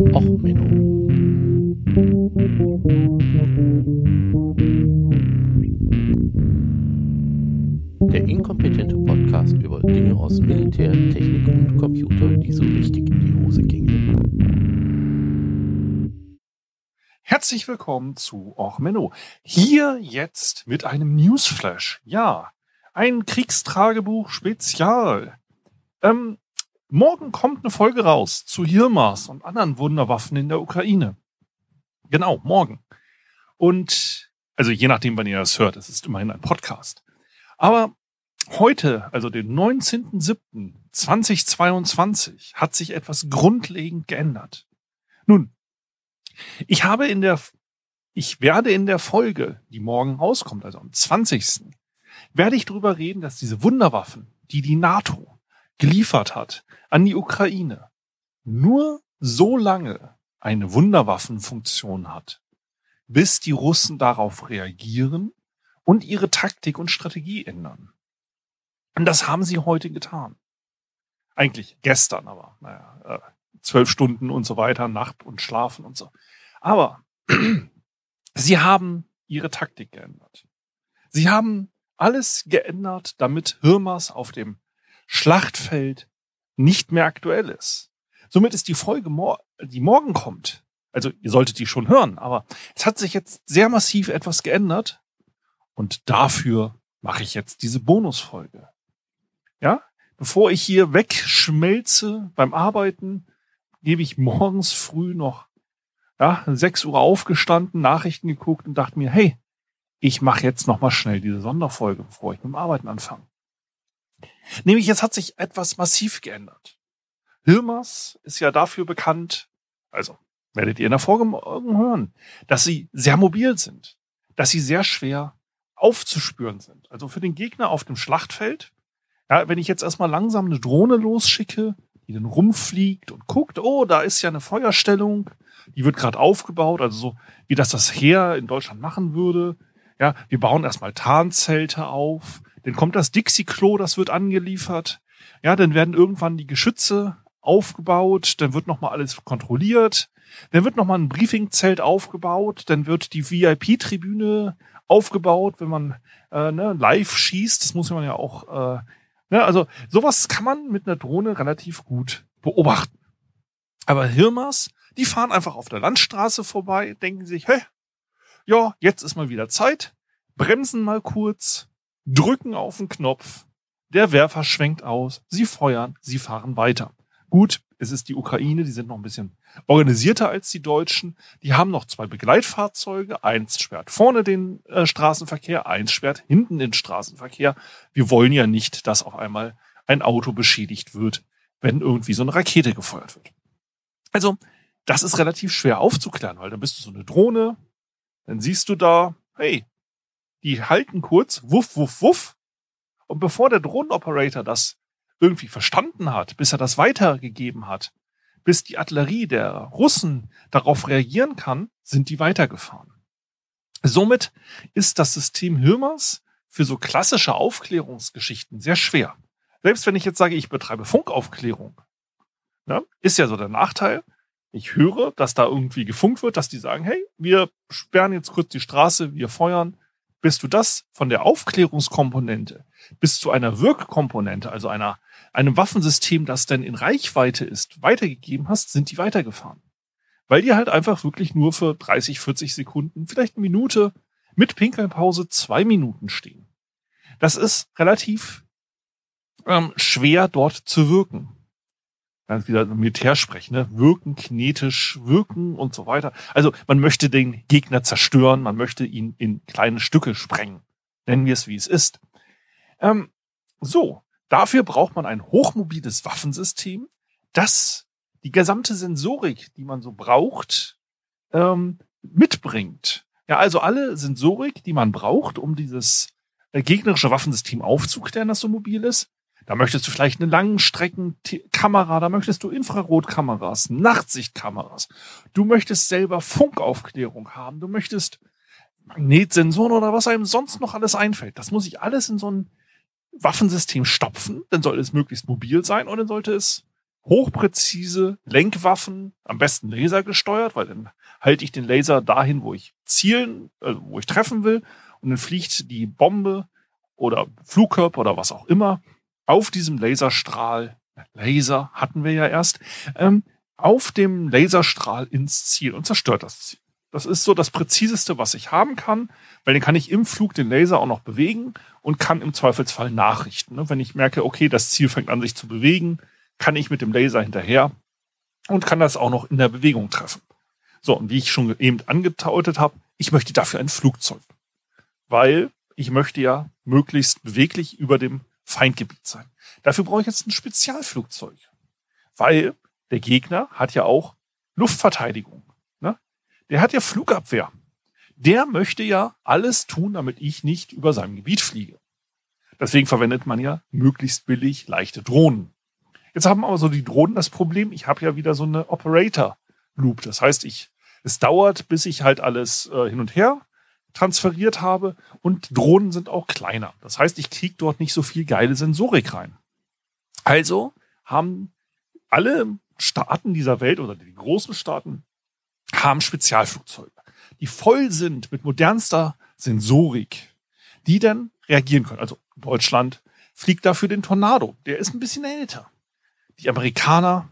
Och, Menno. Der inkompetente Podcast über Dinge aus Militär, Technik und Computer, die so richtig in die Hose gingen. Herzlich willkommen zu Och Menno. Hier jetzt mit einem Newsflash. Ja, ein Kriegstragebuch Spezial. Ähm, morgen kommt eine Folge raus zu Hirmas und anderen Wunderwaffen in der Ukraine. Genau, morgen. Und, also je nachdem, wann ihr das hört, es ist immerhin ein Podcast. Aber heute, also den 19.07.2022, hat sich etwas grundlegend geändert. Nun, ich habe in der, ich werde in der Folge, die morgen rauskommt, also am 20., werde ich darüber reden, dass diese Wunderwaffen, die die NATO geliefert hat an die Ukraine, nur so lange eine Wunderwaffenfunktion hat, bis die Russen darauf reagieren und ihre Taktik und Strategie ändern. Und das haben sie heute getan. Eigentlich gestern, aber naja, äh, zwölf Stunden und so weiter, Nacht und Schlafen und so. Aber sie haben ihre Taktik geändert. Sie haben alles geändert, damit Hirmers auf dem Schlachtfeld nicht mehr aktuell ist. Somit ist die Folge, die morgen kommt, also ihr solltet die schon hören, aber es hat sich jetzt sehr massiv etwas geändert und dafür mache ich jetzt diese Bonusfolge. Ja, bevor ich hier wegschmelze beim Arbeiten, gebe ich morgens früh noch ja, 6 Uhr aufgestanden, Nachrichten geguckt und dachte mir, hey, ich mache jetzt noch mal schnell diese Sonderfolge, bevor ich mit dem Arbeiten anfange. Nämlich jetzt hat sich etwas massiv geändert. Hilmers ist ja dafür bekannt, also werdet ihr in der Folge hören, dass sie sehr mobil sind, dass sie sehr schwer aufzuspüren sind. Also für den Gegner auf dem Schlachtfeld, ja, wenn ich jetzt erstmal langsam eine Drohne losschicke, die dann rumfliegt und guckt, oh, da ist ja eine Feuerstellung, die wird gerade aufgebaut, also so wie das das Heer in Deutschland machen würde. Ja, wir bauen erstmal Tarnzelte auf, dann kommt das Dixie-Klo, das wird angeliefert. Ja, dann werden irgendwann die Geschütze aufgebaut, dann wird nochmal alles kontrolliert, dann wird nochmal ein Briefingzelt aufgebaut, dann wird die VIP-Tribüne aufgebaut, wenn man äh, ne, live schießt, das muss man ja auch, äh, ne, also sowas kann man mit einer Drohne relativ gut beobachten. Aber Hirmas, die fahren einfach auf der Landstraße vorbei, denken sich, hä, ja, jetzt ist mal wieder Zeit, bremsen mal kurz, drücken auf den Knopf, der Werfer schwenkt aus, sie feuern, sie fahren weiter. Gut, es ist die Ukraine, die sind noch ein bisschen organisierter als die Deutschen. Die haben noch zwei Begleitfahrzeuge. Eins sperrt vorne den äh, Straßenverkehr, eins sperrt hinten den Straßenverkehr. Wir wollen ja nicht, dass auf einmal ein Auto beschädigt wird, wenn irgendwie so eine Rakete gefeuert wird. Also, das ist relativ schwer aufzuklären, weil dann bist du so eine Drohne, dann siehst du da, hey, die halten kurz, wuff, wuff, wuff. Und bevor der Drohnenoperator das irgendwie verstanden hat, bis er das weitergegeben hat, bis die Artillerie der Russen darauf reagieren kann, sind die weitergefahren. Somit ist das System Hirmers für so klassische Aufklärungsgeschichten sehr schwer. Selbst wenn ich jetzt sage, ich betreibe Funkaufklärung, ne, ist ja so der Nachteil. Ich höre, dass da irgendwie gefunkt wird, dass die sagen, hey, wir sperren jetzt kurz die Straße, wir feuern, bis du das von der Aufklärungskomponente bis zu einer Wirkkomponente, also einer, einem Waffensystem, das dann in Reichweite ist, weitergegeben hast, sind die weitergefahren. Weil die halt einfach wirklich nur für 30, 40 Sekunden, vielleicht eine Minute, mit Pinkelpause zwei Minuten stehen. Das ist relativ ähm, schwer dort zu wirken ganz wieder Militär sprechen, ne? wirken, kinetisch wirken und so weiter. Also man möchte den Gegner zerstören, man möchte ihn in kleine Stücke sprengen. Nennen wir es, wie es ist. Ähm, so, dafür braucht man ein hochmobiles Waffensystem, das die gesamte Sensorik, die man so braucht, ähm, mitbringt. Ja, also alle Sensorik, die man braucht, um dieses äh, gegnerische Waffensystem aufzuklären, das so mobil ist, da möchtest du vielleicht eine Langstreckenkamera, da möchtest du Infrarotkameras, Nachtsichtkameras. Du möchtest selber Funkaufklärung haben. Du möchtest Magnetsensoren oder was einem sonst noch alles einfällt. Das muss ich alles in so ein Waffensystem stopfen. Dann soll es möglichst mobil sein und dann sollte es hochpräzise Lenkwaffen, am besten Laser gesteuert, weil dann halte ich den Laser dahin, wo ich zielen, äh, wo ich treffen will, und dann fliegt die Bombe oder Flugkörper oder was auch immer auf diesem Laserstrahl, Laser hatten wir ja erst, ähm, auf dem Laserstrahl ins Ziel und zerstört das Ziel. Das ist so das präziseste, was ich haben kann, weil dann kann ich im Flug den Laser auch noch bewegen und kann im Zweifelsfall nachrichten. Ne? Wenn ich merke, okay, das Ziel fängt an sich zu bewegen, kann ich mit dem Laser hinterher und kann das auch noch in der Bewegung treffen. So, und wie ich schon eben angedeutet habe, ich möchte dafür ein Flugzeug. Weil ich möchte ja möglichst beweglich über dem Feindgebiet sein. Dafür brauche ich jetzt ein Spezialflugzeug. Weil der Gegner hat ja auch Luftverteidigung. Ne? Der hat ja Flugabwehr. Der möchte ja alles tun, damit ich nicht über seinem Gebiet fliege. Deswegen verwendet man ja möglichst billig leichte Drohnen. Jetzt haben aber so die Drohnen das Problem, ich habe ja wieder so eine Operator-Loop. Das heißt, ich, es dauert, bis ich halt alles äh, hin und her transferiert habe und Drohnen sind auch kleiner. Das heißt, ich kriege dort nicht so viel geile Sensorik rein. Also haben alle Staaten dieser Welt oder die großen Staaten haben Spezialflugzeuge, die voll sind mit modernster Sensorik, die dann reagieren können. Also Deutschland fliegt dafür den Tornado. Der ist ein bisschen älter. Die Amerikaner,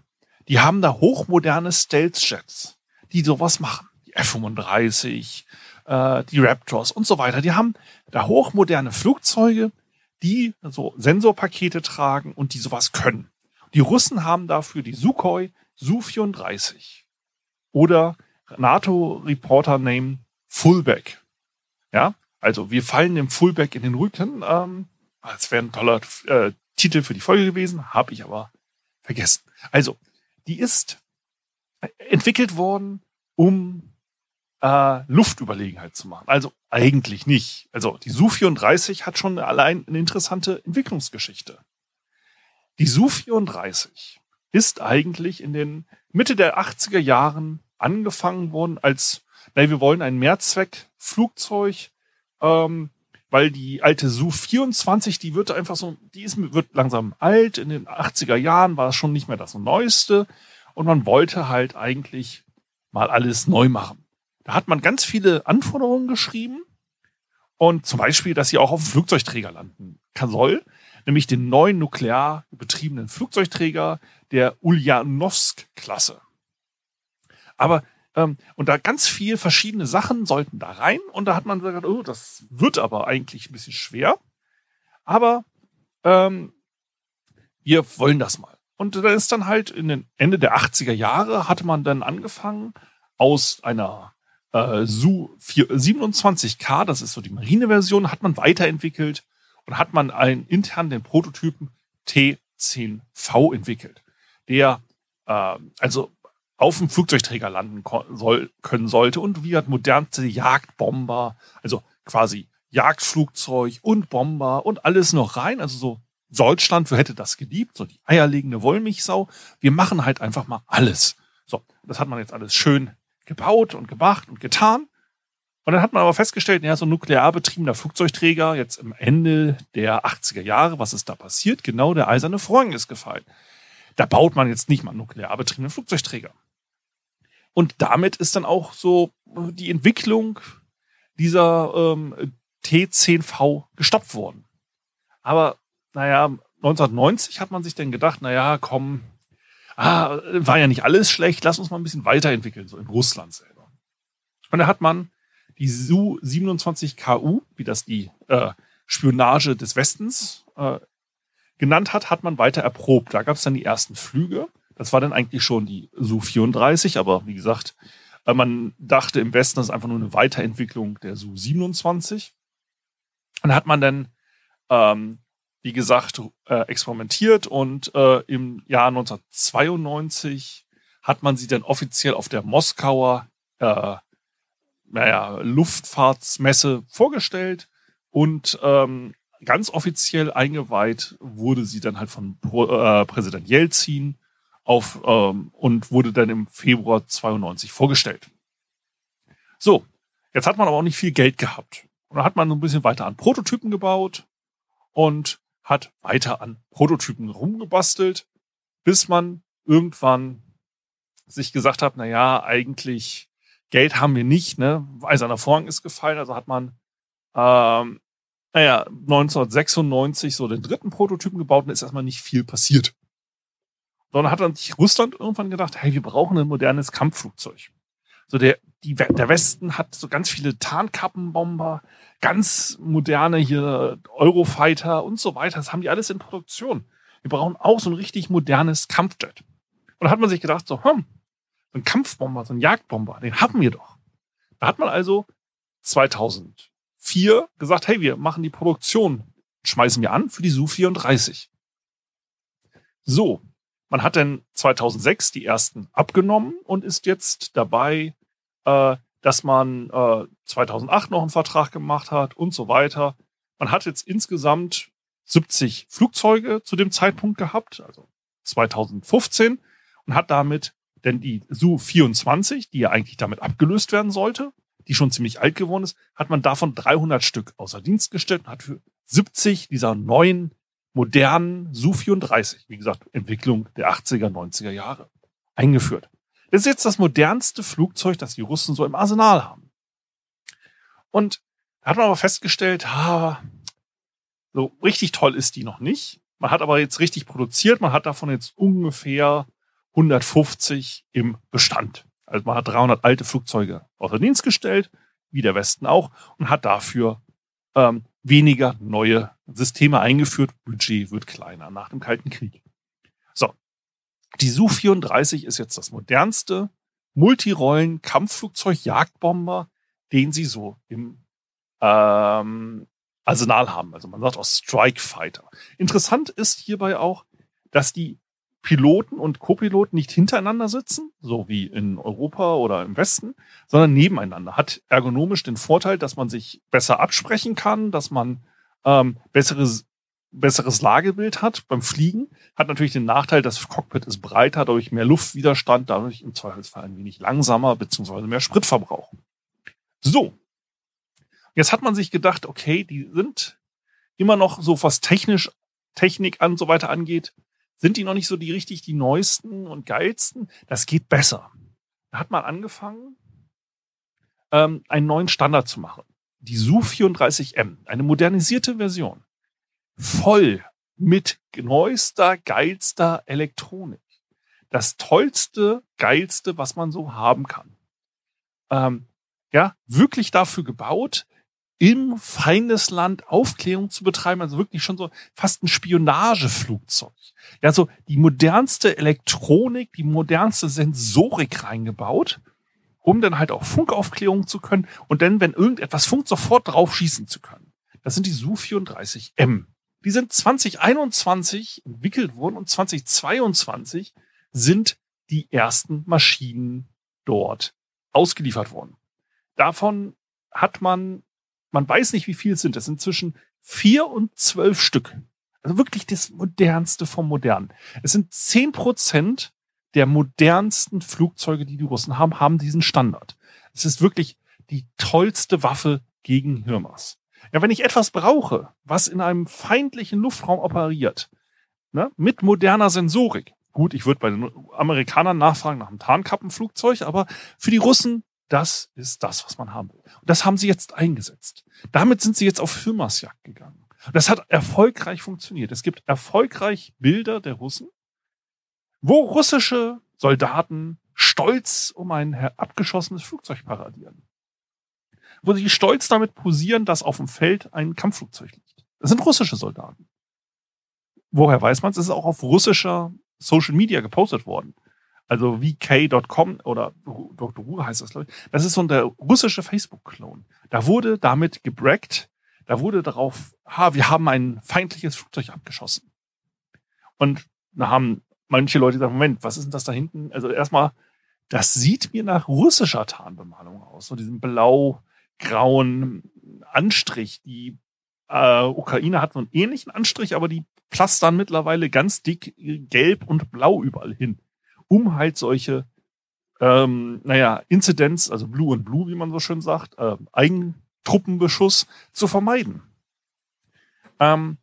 die haben da hochmoderne Stealth-Jets, die sowas machen. Die F-35, äh, die Raptors und so weiter. Die haben da hochmoderne Flugzeuge, die so Sensorpakete tragen und die sowas können. Die Russen haben dafür die Sukhoi Su-34 oder NATO-Reporter-Name Fullback. Ja, also wir fallen dem Fullback in den Rücken. Ähm, das wäre ein toller äh, Titel für die Folge gewesen, habe ich aber vergessen. Also, die ist entwickelt worden, um äh, Luftüberlegenheit zu machen. Also eigentlich nicht. Also die Su-34 hat schon allein eine interessante Entwicklungsgeschichte. Die Su-34 ist eigentlich in den Mitte der 80er Jahren angefangen worden als, na, wir wollen ein Mehrzweckflugzeug, ähm, weil die alte Su-24, die wird einfach so, die ist, wird langsam alt. In den 80er Jahren war es schon nicht mehr das Neueste. Und man wollte halt eigentlich mal alles neu machen. Da hat man ganz viele Anforderungen geschrieben. Und zum Beispiel, dass sie auch auf dem Flugzeugträger landen kann soll nämlich den neuen nuklear betriebenen Flugzeugträger der Ulyanovsk-Klasse. Aber ähm, und da ganz viel verschiedene Sachen sollten da rein und da hat man gesagt, oh, das wird aber eigentlich ein bisschen schwer. Aber ähm, wir wollen das mal. Und da ist dann halt in den Ende der 80er Jahre hatte man dann angefangen aus einer äh, Su 27K, das ist so die Marineversion, hat man weiterentwickelt und hat man einen intern den Prototypen T10V entwickelt, der äh, also auf dem Flugzeugträger landen soll, können sollte und wie hat modernste Jagdbomber, also quasi Jagdflugzeug und Bomber und alles noch rein, also so Deutschland hätte das geliebt, so die eierlegende Wollmilchsau. Wir machen halt einfach mal alles. So, das hat man jetzt alles schön gebaut und gemacht und getan. Und dann hat man aber festgestellt, ja, so ein nuklear betriebener Flugzeugträger, jetzt im Ende der 80er Jahre, was ist da passiert? Genau der eiserne Vorhang ist gefallen. Da baut man jetzt nicht mal nuklear betriebene Flugzeugträger. Und damit ist dann auch so die Entwicklung dieser ähm, T10V gestoppt worden. Aber naja, 1990 hat man sich dann gedacht, naja, komm, ah, war ja nicht alles schlecht, lass uns mal ein bisschen weiterentwickeln, so in Russland selber. Und da hat man die Su-27KU, wie das die äh, Spionage des Westens äh, genannt hat, hat man weiter erprobt. Da gab es dann die ersten Flüge. Das war dann eigentlich schon die Su-34, aber wie gesagt, äh, man dachte im Westen, das ist einfach nur eine Weiterentwicklung der Su-27. Und hat man dann, ähm, wie gesagt, äh, experimentiert und äh, im Jahr 1992 hat man sie dann offiziell auf der Moskauer äh, naja, Luftfahrtsmesse vorgestellt und ähm, ganz offiziell eingeweiht wurde sie dann halt von äh, Präsident Jelzin auf ähm, und wurde dann im Februar 92 vorgestellt. So, jetzt hat man aber auch nicht viel Geld gehabt. Und dann hat man so ein bisschen weiter an Prototypen gebaut und hat weiter an Prototypen rumgebastelt, bis man irgendwann sich gesagt hat, na ja, eigentlich Geld haben wir nicht, ne? Eiserner Vorhang ist gefallen, also hat man ähm, naja, 1996 so den dritten Prototypen gebaut und ist erstmal nicht viel passiert. Sondern hat dann sich Russland irgendwann gedacht, hey, wir brauchen ein modernes Kampfflugzeug. So der, die, der Westen hat so ganz viele Tarnkappenbomber, ganz moderne hier Eurofighter und so weiter. Das haben die alles in Produktion. Wir brauchen auch so ein richtig modernes Kampfjet. Und da hat man sich gedacht, so, hm, so ein Kampfbomber, so ein Jagdbomber, den haben wir doch. Da hat man also 2004 gesagt, hey, wir machen die Produktion, schmeißen wir an für die Su-34. So, man hat dann 2006 die ersten abgenommen und ist jetzt dabei, äh, dass man äh, 2008 noch einen Vertrag gemacht hat und so weiter. Man hat jetzt insgesamt 70 Flugzeuge zu dem Zeitpunkt gehabt, also 2015, und hat damit denn die Su-24, die ja eigentlich damit abgelöst werden sollte, die schon ziemlich alt geworden ist, hat man davon 300 Stück außer Dienst gestellt und hat für 70 dieser neuen modernen Su-34, wie gesagt, Entwicklung der 80er, 90er Jahre, eingeführt. Das ist jetzt das modernste Flugzeug, das die Russen so im Arsenal haben. Und da hat man aber festgestellt, ha, so richtig toll ist die noch nicht. Man hat aber jetzt richtig produziert. Man hat davon jetzt ungefähr 150 im Bestand. Also man hat 300 alte Flugzeuge außer Dienst gestellt, wie der Westen auch, und hat dafür ähm, weniger neue Systeme eingeführt. Budget wird kleiner nach dem Kalten Krieg. Die Su-34 ist jetzt das modernste Multirollen-Kampfflugzeug-Jagdbomber, den sie so im ähm, Arsenal haben. Also man sagt auch Strike Fighter. Interessant ist hierbei auch, dass die Piloten und Copiloten nicht hintereinander sitzen, so wie in Europa oder im Westen, sondern nebeneinander. Hat ergonomisch den Vorteil, dass man sich besser absprechen kann, dass man ähm, besseres, besseres Lagebild hat beim Fliegen. Hat natürlich den Nachteil, das Cockpit ist breiter, dadurch mehr Luftwiderstand, dadurch im Zweifelsfall ein wenig langsamer, beziehungsweise mehr Spritverbrauch. So. Jetzt hat man sich gedacht, okay, die sind immer noch so, was technisch, Technik an so weiter angeht, sind die noch nicht so die richtig die neuesten und geilsten. Das geht besser. Da hat man angefangen, ähm, einen neuen Standard zu machen. Die Su-34M, eine modernisierte Version. Voll mit neuester, geilster Elektronik. Das tollste, geilste, was man so haben kann. Ähm, ja, wirklich dafür gebaut, im Feindesland Aufklärung zu betreiben, also wirklich schon so fast ein Spionageflugzeug. Ja, so die modernste Elektronik, die modernste Sensorik reingebaut, um dann halt auch Funkaufklärung zu können und dann, wenn irgendetwas funkt, sofort drauf schießen zu können. Das sind die Su-34M. Die sind 2021 entwickelt worden und 2022 sind die ersten Maschinen dort ausgeliefert worden. Davon hat man man weiß nicht, wie viel es sind. Es sind zwischen vier und zwölf Stück. Also wirklich das modernste vom modernen. Es sind zehn Prozent der modernsten Flugzeuge, die die Russen haben, haben diesen Standard. Es ist wirklich die tollste Waffe gegen Hirmas. Ja, wenn ich etwas brauche, was in einem feindlichen Luftraum operiert, ne, mit moderner Sensorik. Gut, ich würde bei den Amerikanern nachfragen nach einem Tarnkappenflugzeug, aber für die Russen das ist das, was man haben will. Und das haben sie jetzt eingesetzt. Damit sind sie jetzt auf Firmasjagd gegangen. Das hat erfolgreich funktioniert. Es gibt erfolgreich Bilder der Russen, wo russische Soldaten stolz um ein abgeschossenes Flugzeug paradieren. Wo sie stolz damit posieren, dass auf dem Feld ein Kampfflugzeug liegt. Das sind russische Soldaten. Woher weiß man es? Es ist auch auf russischer Social Media gepostet worden. Also vk.com oder Dr. Ru heißt das, glaube ich. Das ist so der russische Facebook-Klon. Da wurde damit gebrackt, da wurde darauf, ha, wir haben ein feindliches Flugzeug abgeschossen. Und da haben manche Leute gesagt, Moment, was ist denn das da hinten? Also erstmal, das sieht mir nach russischer Tarnbemalung aus. So diesen blau-grauen Anstrich. Die äh, Ukraine hat so einen ähnlichen Anstrich, aber die plastern mittlerweile ganz dick gelb und blau überall hin um halt solche, ähm, naja, Inzidenz, also Blue and Blue, wie man so schön sagt, äh, Eigentruppenbeschuss zu vermeiden. Ähm,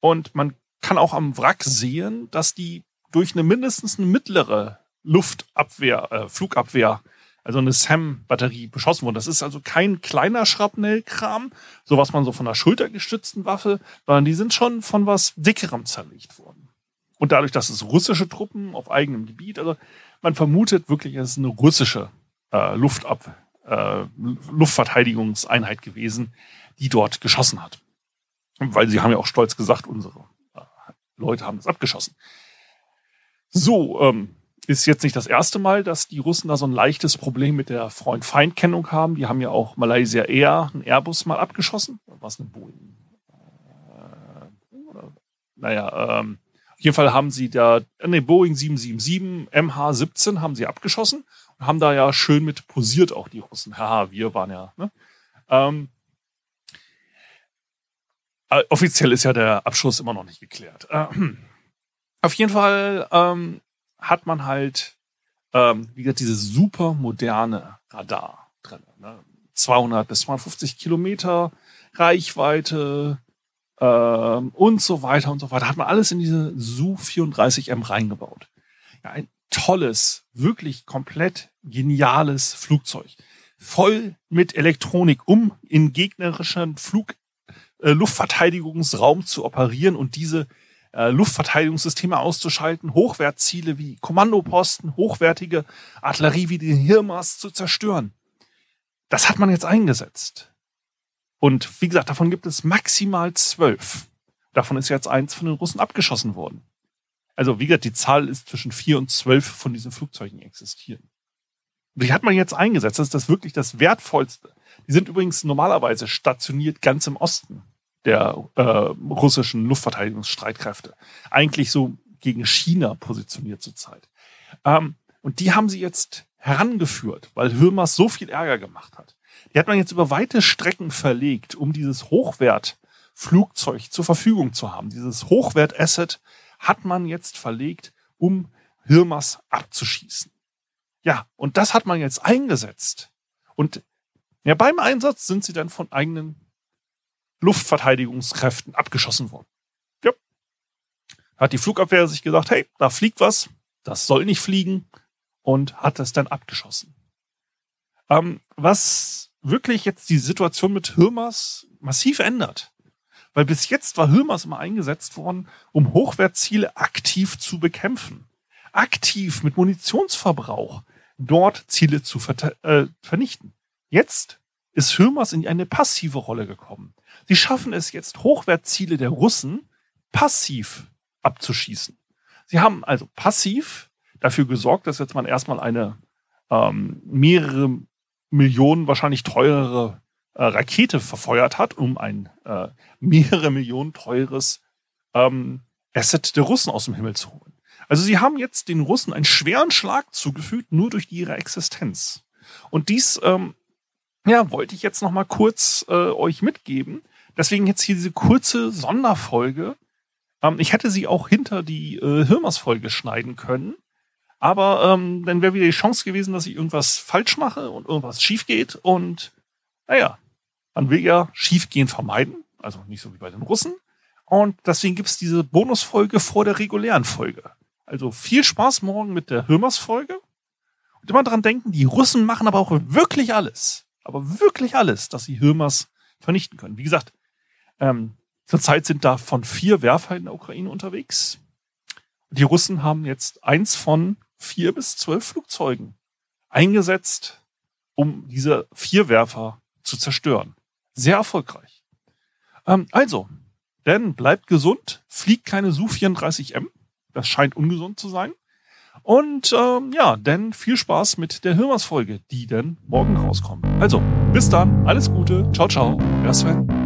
und man kann auch am Wrack sehen, dass die durch eine mindestens eine mittlere Luftabwehr, äh, Flugabwehr, also eine SAM-Batterie beschossen worden. Das ist also kein kleiner Schrapnellkram, so was man so von einer schultergestützten Waffe, sondern die sind schon von was dickerem zerlegt worden. Und dadurch, dass es russische Truppen auf eigenem Gebiet, also man vermutet wirklich, es ist eine russische äh, Luftab äh, Luftverteidigungseinheit gewesen, die dort geschossen hat. Weil sie haben ja auch stolz gesagt, unsere äh, Leute haben das abgeschossen. So, ähm, ist jetzt nicht das erste Mal, dass die Russen da so ein leichtes Problem mit der Freund-Feind-Kennung haben. Die haben ja auch Malaysia Air, ein Airbus mal abgeschossen. Was eine Boeing? Äh, naja, ähm, auf jeden Fall haben sie da, ne, Boeing 777, MH17 haben sie abgeschossen und haben da ja schön mit posiert auch die Russen. Haha, wir waren ja, ne? Ähm, äh, offiziell ist ja der Abschuss immer noch nicht geklärt. Äh, auf jeden Fall ähm, hat man halt, ähm, wie gesagt, diese super moderne Radar drin. Ne? 200 bis 250 Kilometer Reichweite ähm, und so weiter und so weiter. Hat man alles in diese Su-34M reingebaut. Ja, ein tolles, wirklich komplett geniales Flugzeug. Voll mit Elektronik, um in gegnerischen Flug, äh, Luftverteidigungsraum zu operieren und diese äh, Luftverteidigungssysteme auszuschalten, Hochwertziele wie Kommandoposten, hochwertige Artillerie wie den Hirmas zu zerstören. Das hat man jetzt eingesetzt. Und wie gesagt, davon gibt es maximal zwölf. Davon ist jetzt eins von den Russen abgeschossen worden. Also wie gesagt, die Zahl ist zwischen vier und zwölf von diesen Flugzeugen existieren. Und die hat man jetzt eingesetzt. Das ist das wirklich das Wertvollste. Die sind übrigens normalerweise stationiert ganz im Osten der äh, russischen Luftverteidigungsstreitkräfte. Eigentlich so gegen China positioniert zurzeit. Ähm, und die haben sie jetzt herangeführt, weil Hürmers so viel Ärger gemacht hat. Die hat man jetzt über weite Strecken verlegt, um dieses Hochwertflugzeug zur Verfügung zu haben. Dieses Hochwert-Asset hat man jetzt verlegt, um Hirmas abzuschießen. Ja, und das hat man jetzt eingesetzt. Und ja, beim Einsatz sind sie dann von eigenen Luftverteidigungskräften abgeschossen worden. Ja. Hat die Flugabwehr sich gesagt, hey, da fliegt was, das soll nicht fliegen und hat es dann abgeschossen. Ähm, was wirklich jetzt die Situation mit Hirmas massiv ändert. Weil bis jetzt war Hirmas immer eingesetzt worden, um Hochwertziele aktiv zu bekämpfen. Aktiv mit Munitionsverbrauch dort Ziele zu äh, vernichten. Jetzt ist Hirmas in eine passive Rolle gekommen. Sie schaffen es jetzt, Hochwertziele der Russen passiv abzuschießen. Sie haben also passiv dafür gesorgt, dass jetzt man erstmal eine ähm, mehrere Millionen wahrscheinlich teurere äh, Rakete verfeuert hat, um ein äh, mehrere Millionen teures ähm, Asset der Russen aus dem Himmel zu holen. Also sie haben jetzt den Russen einen schweren Schlag zugefügt, nur durch ihre Existenz. Und dies, ähm, ja, wollte ich jetzt noch mal kurz äh, euch mitgeben, Deswegen jetzt hier diese kurze Sonderfolge. Ähm, ich hätte sie auch hinter die äh, Hirmers-Folge schneiden können. Aber ähm, dann wäre wieder die Chance gewesen, dass ich irgendwas falsch mache und irgendwas schief geht. Und naja, man will ja Schiefgehen vermeiden. Also nicht so wie bei den Russen. Und deswegen gibt's diese Bonusfolge vor der regulären Folge. Also viel Spaß morgen mit der Hirmers-Folge. Und immer dran denken, die Russen machen aber auch wirklich alles. Aber wirklich alles, dass sie Hirmers vernichten können. Wie gesagt, ähm, zurzeit sind da von vier Werfer in der Ukraine unterwegs. Die Russen haben jetzt eins von vier bis zwölf Flugzeugen eingesetzt, um diese vier Werfer zu zerstören. Sehr erfolgreich. Ähm, also, denn bleibt gesund, fliegt keine Su-34M. Das scheint ungesund zu sein. Und ähm, ja, denn viel Spaß mit der Hirmers-Folge, die dann morgen rauskommt. Also, bis dann, alles Gute, ciao, ciao, euer Sven.